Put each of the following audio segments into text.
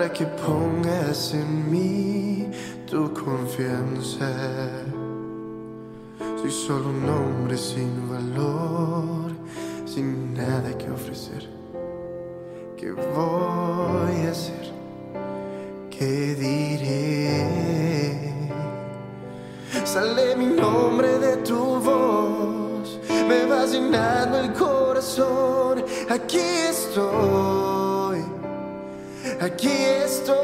Para que pongas en mí tu confianza. Soy solo un hombre sin valor, sin nada que ofrecer. ¿Qué voy a hacer? ¿Qué diré? Sale mi nombre de tu voz, me vas llenando el corazón. Aquí estoy, aquí estoy.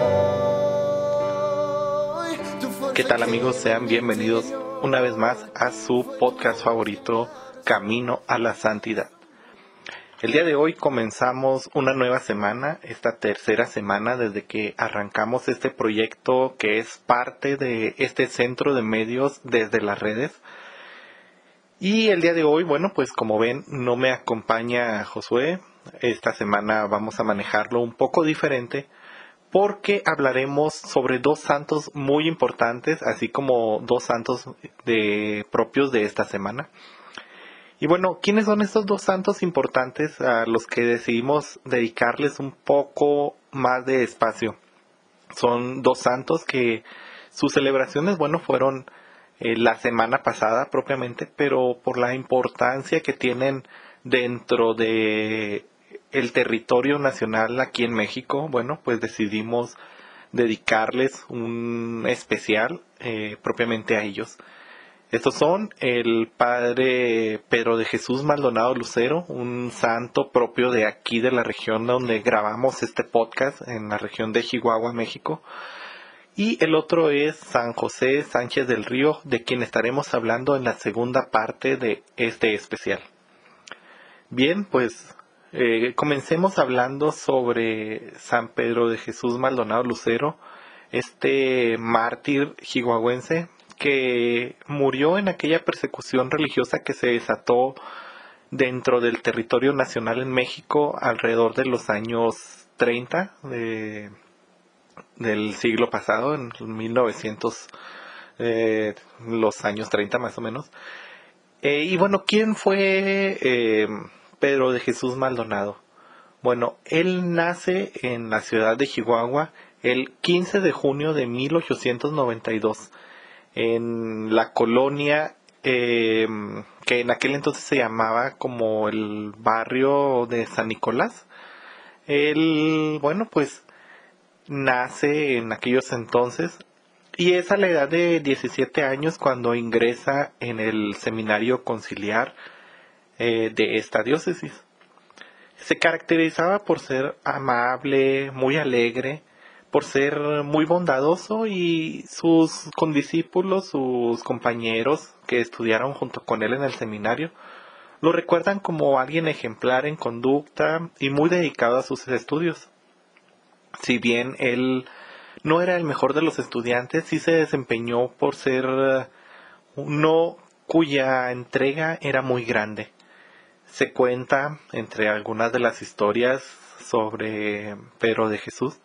¿Qué tal amigos? Sean bienvenidos una vez más a su podcast favorito, Camino a la Santidad. El día de hoy comenzamos una nueva semana, esta tercera semana desde que arrancamos este proyecto que es parte de este centro de medios desde las redes. Y el día de hoy, bueno, pues como ven, no me acompaña Josué. Esta semana vamos a manejarlo un poco diferente porque hablaremos sobre dos santos muy importantes, así como dos santos de, propios de esta semana. Y bueno, ¿quiénes son estos dos santos importantes a los que decidimos dedicarles un poco más de espacio? Son dos santos que sus celebraciones, bueno, fueron eh, la semana pasada propiamente, pero por la importancia que tienen dentro de el territorio nacional aquí en México, bueno, pues decidimos dedicarles un especial eh, propiamente a ellos. Estos son el padre Pedro de Jesús Maldonado Lucero, un santo propio de aquí de la región donde grabamos este podcast, en la región de Chihuahua, México. Y el otro es San José Sánchez del Río, de quien estaremos hablando en la segunda parte de este especial. Bien, pues eh, comencemos hablando sobre San Pedro de Jesús Maldonado Lucero, este mártir chihuahuense que murió en aquella persecución religiosa que se desató dentro del territorio nacional en México alrededor de los años 30 del siglo pasado, en 1900, eh, los años 30 más o menos. Eh, y bueno, ¿quién fue Pedro de Jesús Maldonado? Bueno, él nace en la ciudad de Chihuahua el 15 de junio de 1892 en la colonia eh, que en aquel entonces se llamaba como el barrio de San Nicolás. Él, bueno, pues nace en aquellos entonces y es a la edad de 17 años cuando ingresa en el seminario conciliar eh, de esta diócesis. Se caracterizaba por ser amable, muy alegre, por ser muy bondadoso y sus condiscípulos, sus compañeros que estudiaron junto con él en el seminario, lo recuerdan como alguien ejemplar en conducta y muy dedicado a sus estudios. Si bien él no era el mejor de los estudiantes, sí se desempeñó por ser uno cuya entrega era muy grande. Se cuenta entre algunas de las historias sobre Pedro de Jesús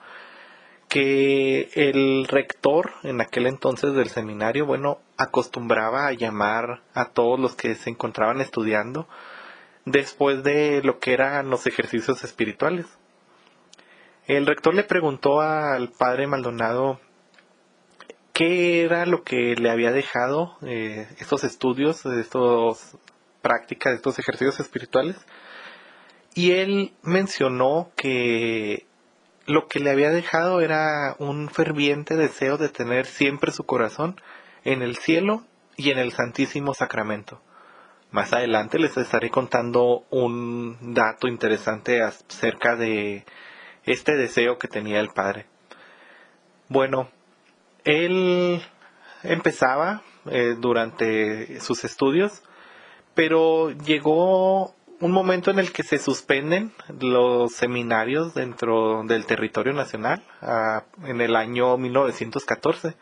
que el rector en aquel entonces del seminario, bueno, acostumbraba a llamar a todos los que se encontraban estudiando después de lo que eran los ejercicios espirituales. El rector le preguntó al padre Maldonado qué era lo que le había dejado eh, estos estudios, estas prácticas, estos ejercicios espirituales. Y él mencionó que lo que le había dejado era un ferviente deseo de tener siempre su corazón en el cielo y en el Santísimo Sacramento. Más adelante les estaré contando un dato interesante acerca de este deseo que tenía el padre. Bueno, él empezaba eh, durante sus estudios, pero llegó un momento en el que se suspenden los seminarios dentro del territorio nacional en el año 1914.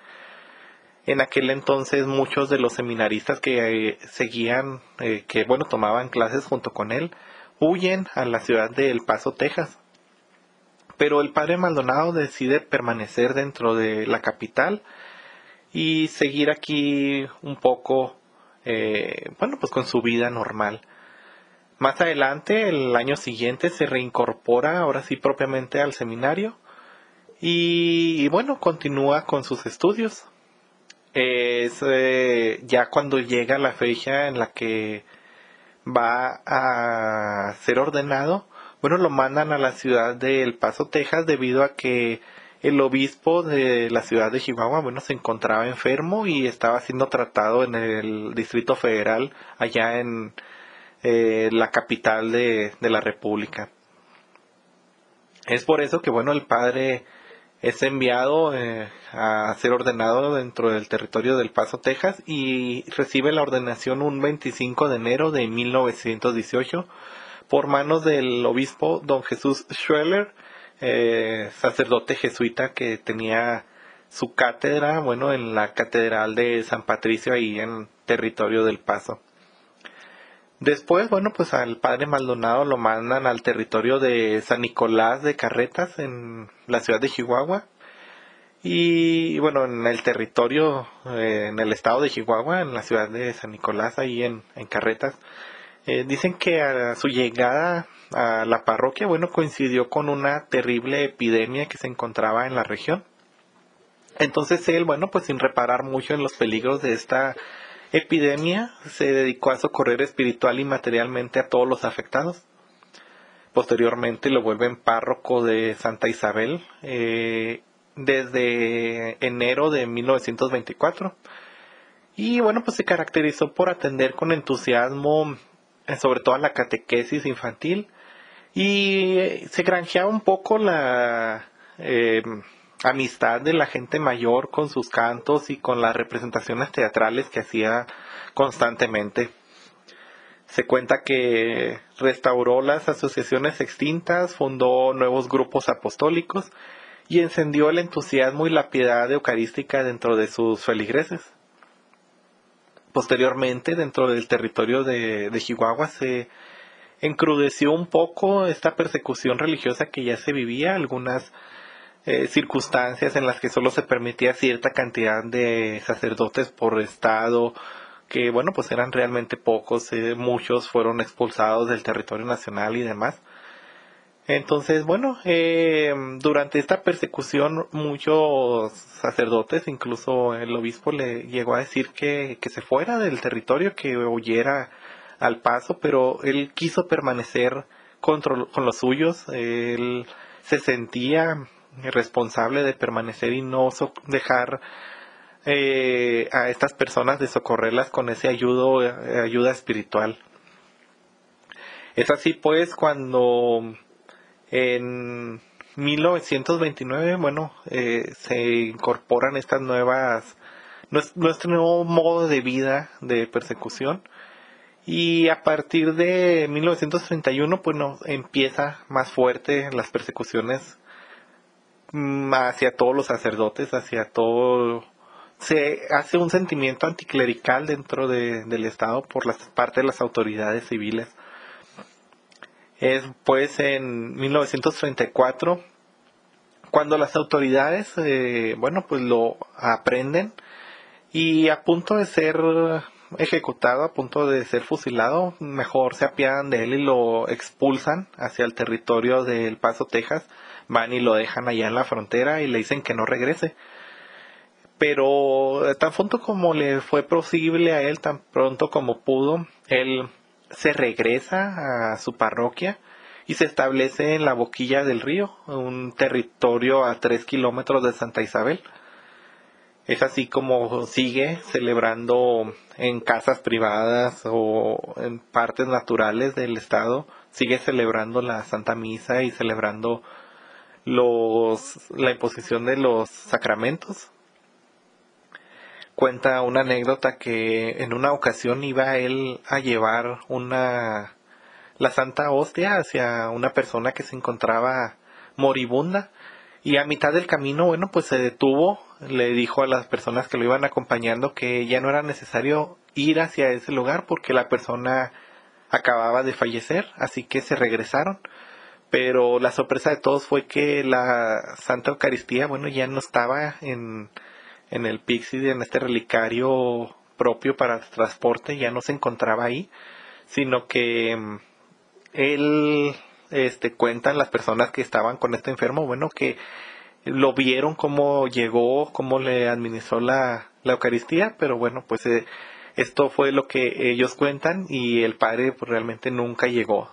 En aquel entonces muchos de los seminaristas que eh, seguían, eh, que bueno, tomaban clases junto con él, huyen a la ciudad de El Paso, Texas. Pero el padre Maldonado decide permanecer dentro de la capital y seguir aquí un poco, eh, bueno, pues con su vida normal. Más adelante, el año siguiente, se reincorpora ahora sí propiamente al seminario y, bueno, continúa con sus estudios. Es eh, ya cuando llega la fecha en la que va a ser ordenado, bueno, lo mandan a la ciudad de El Paso, Texas, debido a que el obispo de la ciudad de Chihuahua, bueno, se encontraba enfermo y estaba siendo tratado en el Distrito Federal, allá en eh, la capital de, la República. Es por eso que, bueno, el padre es enviado eh, a ser ordenado dentro del territorio del Paso, Texas, y recibe la ordenación un 25 de enero de 1918 por manos del obispo don Jesús Schweller, eh, sacerdote jesuita que tenía su cátedra, bueno, en la catedral de San Patricio, ahí en territorio del Paso. Después, bueno, pues al padre Maldonado lo mandan al territorio de San Nicolás de Carretas, en la ciudad de Chihuahua. Y bueno, en el territorio, eh, en el estado de Chihuahua, en la ciudad de San Nicolás, ahí en, en Carretas, eh, dicen que a su llegada a la parroquia, bueno, coincidió con una terrible epidemia que se encontraba en la región. Entonces él, bueno, pues sin reparar mucho en los peligros de esta epidemia, se dedicó a socorrer espiritual y materialmente a todos los afectados. Posteriormente lo vuelven párroco de Santa Isabel eh, desde enero de 1924. Y bueno, pues se caracterizó por atender con entusiasmo eh, sobre todo la catequesis infantil y eh, se granjeaba un poco la eh, amistad de la gente mayor con sus cantos y con las representaciones teatrales que hacía constantemente. Se cuenta que restauró las asociaciones extintas, fundó nuevos grupos apostólicos y encendió el entusiasmo y la piedad eucarística dentro de sus feligreses. Posteriormente, dentro del territorio de, de Chihuahua, se encrudeció un poco esta persecución religiosa que ya se vivía, algunas eh, circunstancias en las que solo se permitía cierta cantidad de sacerdotes por estado, que bueno, pues eran realmente pocos, eh, muchos fueron expulsados del territorio nacional y demás. Entonces, bueno, eh, durante esta persecución muchos sacerdotes, incluso el obispo le llegó a decir que, que se fuera del territorio, que huyera al paso, pero él quiso permanecer con, los suyos, él se sentía responsable de permanecer y no dejar eh, a estas personas de socorrerlas con ese ayudo, ayuda espiritual. Es así pues cuando en 1929, bueno, eh, se incorporan estas nuevas, nuestro nuevo modo de vida de persecución. Y a partir de 1931, pues no, empieza más fuerte las persecuciones mm, hacia todos los sacerdotes, hacia todo... Se hace un sentimiento anticlerical dentro del Estado por las parte de las autoridades civiles. Es pues en 1934 cuando las autoridades eh, bueno pues lo aprenden y a punto de ser ejecutado a punto de ser fusilado mejor se apiadan de él y lo expulsan hacia el territorio del Paso Texas van y lo dejan allá en la frontera y le dicen que no regrese pero tan pronto como le fue posible a él tan pronto como pudo él se regresa a su parroquia y se establece en la boquilla del río, un territorio a tres kilómetros de Santa Isabel. Es así como sigue celebrando en casas privadas o en partes naturales del estado, sigue celebrando la Santa Misa y celebrando los, la imposición de los sacramentos. Cuenta una anécdota que en una ocasión iba él a llevar una la Santa Hostia hacia una persona que se encontraba moribunda y a mitad del camino, bueno, pues se detuvo, le dijo a las personas que lo iban acompañando que ya no era necesario ir hacia ese lugar porque la persona acababa de fallecer, así que se regresaron. Pero la sorpresa de todos fue que la Santa Eucaristía, bueno, ya no estaba en, en el Pixie, en este relicario propio para transporte, ya no se encontraba ahí, sino que mm, él este, cuentan las personas que estaban con este enfermo, bueno, que lo vieron cómo llegó, cómo le administró la, la Eucaristía, pero bueno, pues eh, esto fue lo que ellos cuentan y el padre pues, realmente nunca llegó,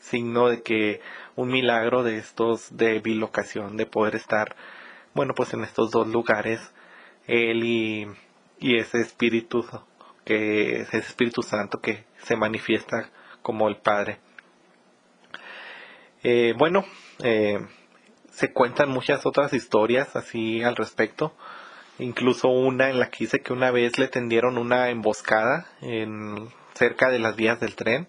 signo de que un milagro de estos de bilocación, de poder estar, bueno, pues en estos dos lugares, él y, y ese espíritu, que ese Espíritu Santo que se manifiesta como el Padre. Eh, bueno, eh, se cuentan muchas otras historias así al respecto. Incluso una en la que dice que una vez le tendieron una emboscada en, cerca de las vías del tren.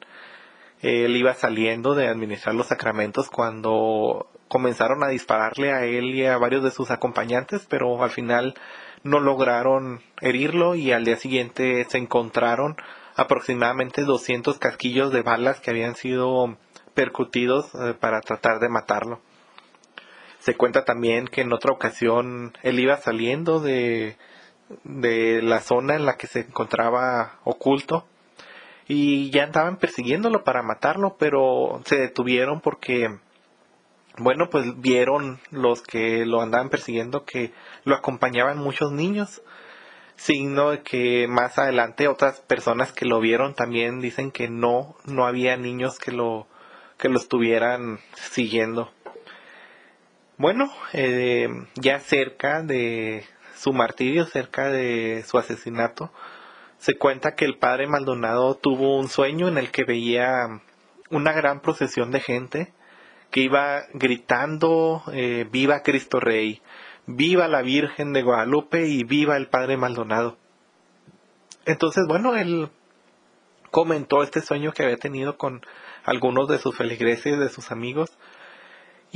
Él iba saliendo de administrar los sacramentos cuando comenzaron a dispararle a él y a varios de sus acompañantes, pero al final no lograron herirlo y al día siguiente se encontraron aproximadamente 200 casquillos de balas que habían sido percutidos eh, para tratar de matarlo. Se cuenta también que en otra ocasión él iba saliendo de, de la zona en la que se encontraba oculto y ya andaban persiguiéndolo para matarlo, pero se detuvieron porque, bueno, pues vieron los que lo andaban persiguiendo que lo acompañaban muchos niños, signo de que más adelante otras personas que lo vieron también dicen que no, no había niños que lo que lo estuvieran siguiendo. Bueno, eh, ya cerca de su martirio, cerca de su asesinato, se cuenta que el padre Maldonado tuvo un sueño en el que veía una gran procesión de gente que iba gritando eh, viva Cristo Rey, viva la Virgen de Guadalupe y viva el padre Maldonado. Entonces, bueno, él comentó este sueño que había tenido con algunos de sus feligreses, de sus amigos.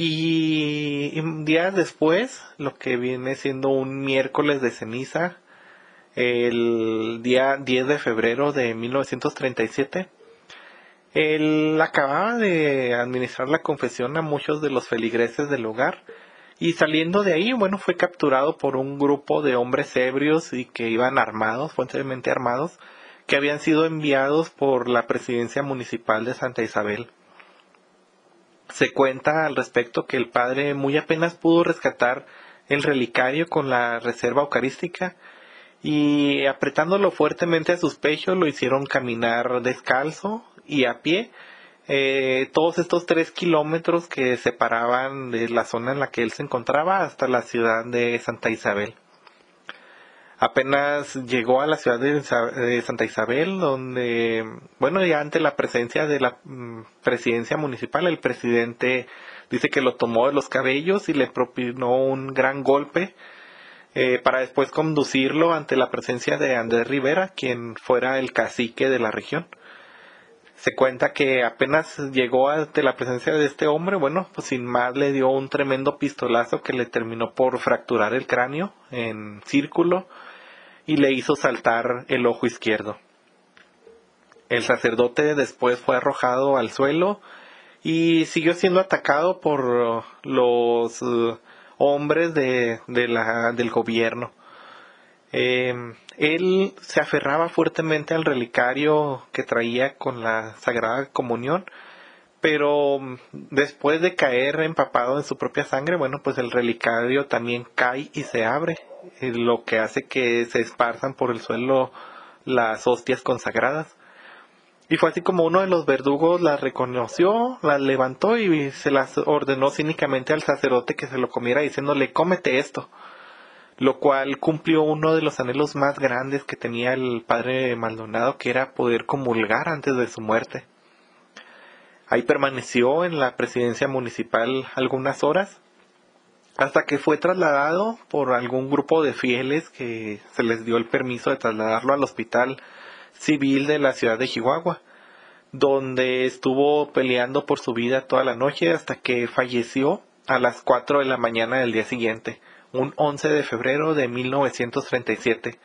Y, días después, lo que viene siendo un miércoles de ceniza, el día 10 de febrero de 1937, él acababa de administrar la confesión a muchos de los feligreses del lugar y saliendo de ahí, bueno, fue capturado por un grupo de hombres ebrios y que iban armados, fuertemente armados, que habían sido enviados por la presidencia municipal de Santa Isabel. Se cuenta al respecto que el padre muy apenas pudo rescatar el relicario con la reserva eucarística y apretándolo fuertemente a sus pechos lo hicieron caminar descalzo y a pie eh, todos estos tres kilómetros que separaban de la zona en la que él se encontraba hasta la ciudad de Santa Isabel apenas llegó a la ciudad de, Santa Isabel, donde, bueno, ya ante la presencia de la mm, presidencia municipal, el presidente dice que lo tomó de los cabellos y le propinó un gran golpe eh, para después conducirlo ante la presencia de Andrés Rivera, quien fuera el cacique de la región. Se cuenta que apenas llegó ante la presencia de este hombre, bueno, pues sin más le dio un tremendo pistolazo que le terminó por fracturar el cráneo en círculo, y le hizo saltar el ojo izquierdo. El sacerdote después fue arrojado al suelo y siguió siendo atacado por los eh, hombres de, del gobierno. Eh, él se aferraba fuertemente al relicario que traía con la Sagrada Comunión, pero después de caer empapado en su propia sangre, bueno, pues el relicario también cae y se abre lo que hace que se esparzan por el suelo las hostias consagradas. Y fue así como uno de los verdugos las reconoció, las levantó y se las ordenó cínicamente al sacerdote que se lo comiera diciéndole cómete esto. Lo cual cumplió uno de los anhelos más grandes que tenía el padre Maldonado, que era poder comulgar antes de su muerte. Ahí permaneció en la presidencia municipal algunas horas hasta que fue trasladado por algún grupo de fieles que se les dio el permiso de trasladarlo al hospital civil de la ciudad de Chihuahua. donde estuvo peleando por su vida toda la noche hasta que falleció a las 4 de la mañana del día siguiente, un 11 de febrero de 1937.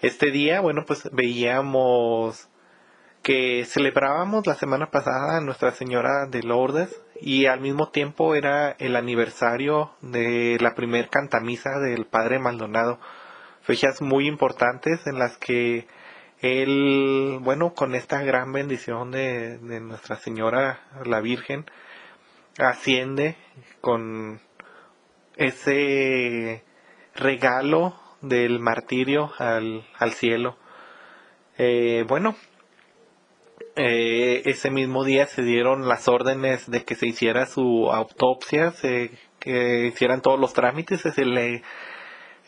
Este día, bueno, pues veíamos que celebrábamos la semana pasada a Nuestra Señora de Lourdes y al mismo tiempo era el aniversario de la primer cantamisa del Padre Maldonado. Fechas muy importantes en las que él, bueno, con esta gran bendición de, Nuestra Señora la Virgen, asciende con ese regalo del martirio al, al cielo. Eh, bueno, eh, ese mismo día se dieron las órdenes de que se hiciera su autopsia, se, que hicieran todos los trámites, se le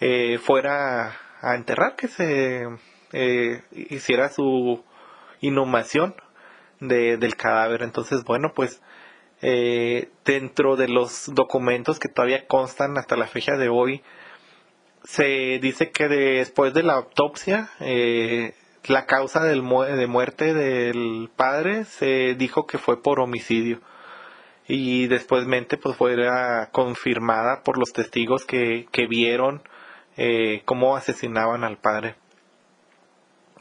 eh, fuera a enterrar, que se eh, hiciera su inhumación de, del cadáver. Entonces, bueno, pues eh, dentro de los documentos que todavía constan hasta la fecha de hoy, se dice que después de la autopsia, eh, la causa del de muerte del padre se dijo que fue por homicidio y despuésmente pues fue confirmada por los testigos que, que vieron eh, cómo asesinaban al padre.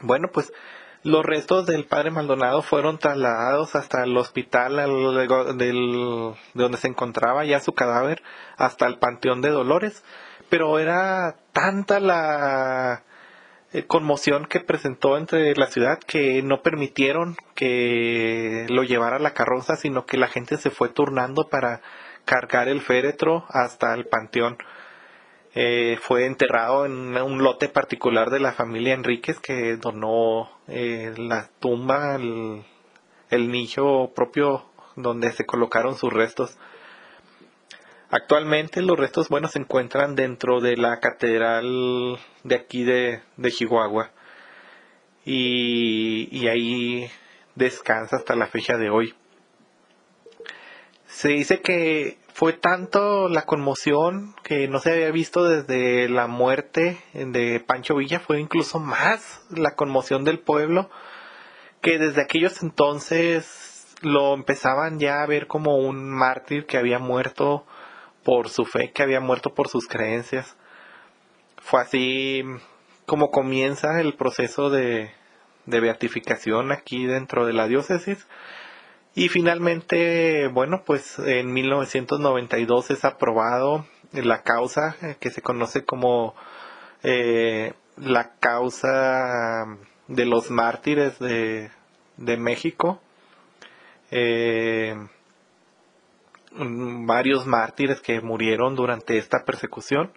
Bueno, pues los restos del padre Maldonado fueron trasladados hasta el hospital de donde se encontraba ya su cadáver, hasta el Panteón de Dolores, pero era tanta la conmoción que presentó entre la ciudad que no permitieron que lo llevara la carroza, sino que la gente se fue turnando para cargar el féretro hasta el panteón. Eh, fue enterrado en un lote particular de la familia Enríquez que donó eh, la tumba, el, el nicho propio donde se colocaron sus restos. Actualmente los restos, bueno, se encuentran dentro de la catedral de aquí de, de Chihuahua. Y, y ahí descansa hasta la fecha de hoy. Se dice que fue tanto la conmoción que no se había visto desde la muerte de Pancho Villa, fue incluso más la conmoción del pueblo, que desde aquellos entonces lo empezaban ya a ver como un mártir que había muerto por su fe, que había muerto por sus creencias. Fue así como comienza el proceso de, de beatificación aquí dentro de la diócesis y finalmente, bueno, pues en 1992 es aprobado la causa eh, que se conoce como eh, la causa de los mártires de, de México. Eh, varios mártires que murieron durante esta persecución.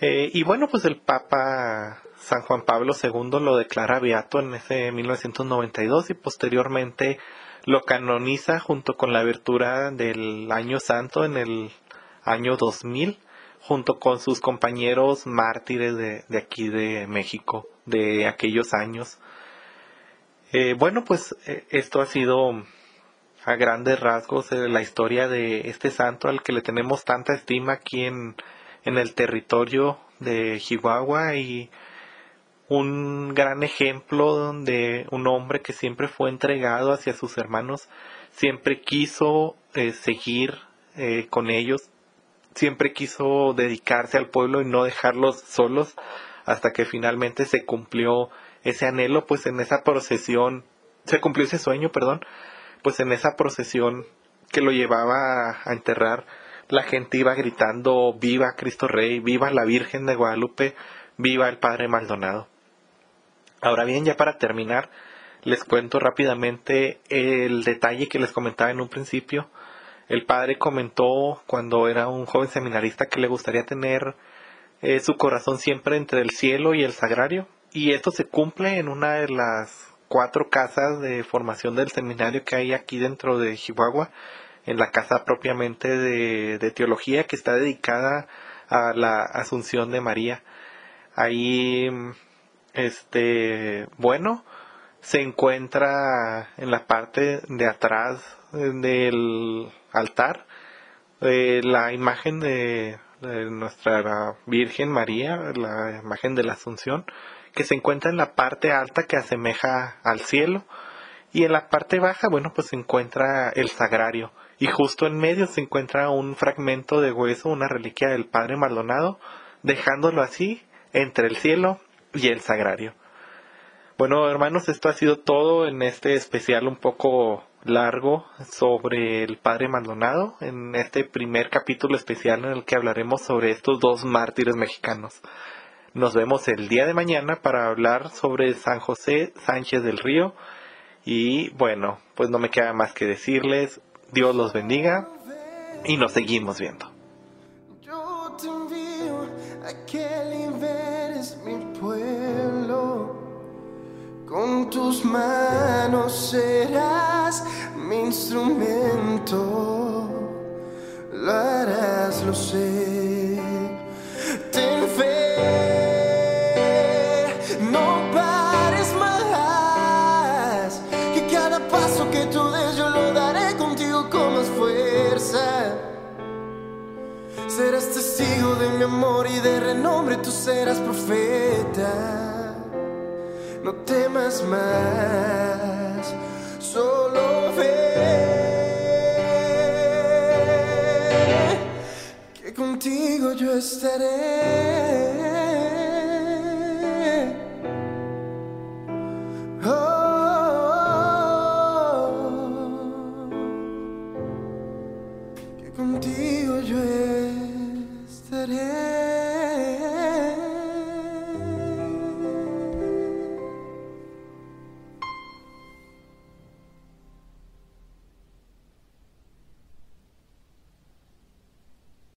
y bueno, pues el Papa San Juan Pablo II lo declara beato en ese 1992 y posteriormente lo canoniza junto con la abertura del Año Santo en el año 2000, junto con sus compañeros mártires de, de aquí de México, de aquellos años. Eh, bueno, pues eh, esto ha sido a grandes rasgos eh, la historia de este santo al que le tenemos tanta estima aquí en, en el territorio de Chihuahua y un gran ejemplo de un hombre que siempre fue entregado hacia sus hermanos, siempre quiso eh, seguir eh, con ellos, siempre quiso dedicarse al pueblo y no dejarlos solos hasta que finalmente se cumplió ese anhelo, pues en esa procesión, se cumplió ese sueño, perdón, pues en esa procesión que lo llevaba a enterrar, la gente iba gritando, viva Cristo Rey, viva la Virgen de Guadalupe, viva el Padre Maldonado. Ahora bien, ya para terminar, les cuento rápidamente el detalle que les comentaba en un principio. El padre comentó cuando era un joven seminarista que le gustaría tener eh, su corazón siempre entre el cielo y el sagrario. Y esto se cumple en una de las cuatro casas de formación del seminario que hay aquí dentro de Chihuahua, en la casa propiamente de, teología que está dedicada a la Asunción de María. Ahí este, bueno, se encuentra en la parte de atrás del altar eh, la imagen de, nuestra Virgen María, la imagen de la Asunción, que se encuentra en la parte alta que asemeja al cielo Y en la parte baja, bueno, pues se encuentra el sagrario. Y justo en medio se encuentra un fragmento de hueso, una reliquia del Padre Maldonado, dejándolo así entre el cielo y el sagrario. Bueno, hermanos, esto ha sido todo en este especial un poco largo sobre el Padre Maldonado, en este primer capítulo especial en el que hablaremos sobre estos dos mártires mexicanos. Nos vemos el día de mañana para hablar sobre San José Sánchez del Río. Y bueno, pues no me queda más que decirles, Dios los bendiga y nos seguimos viendo. Yo te envío a que liberes mi pueblo. Con tus manos serás mi instrumento. Lo harás, lo. Testigo de mi amor y de renombre, tú serás profeta. No temas más, solo ve que contigo yo estaré.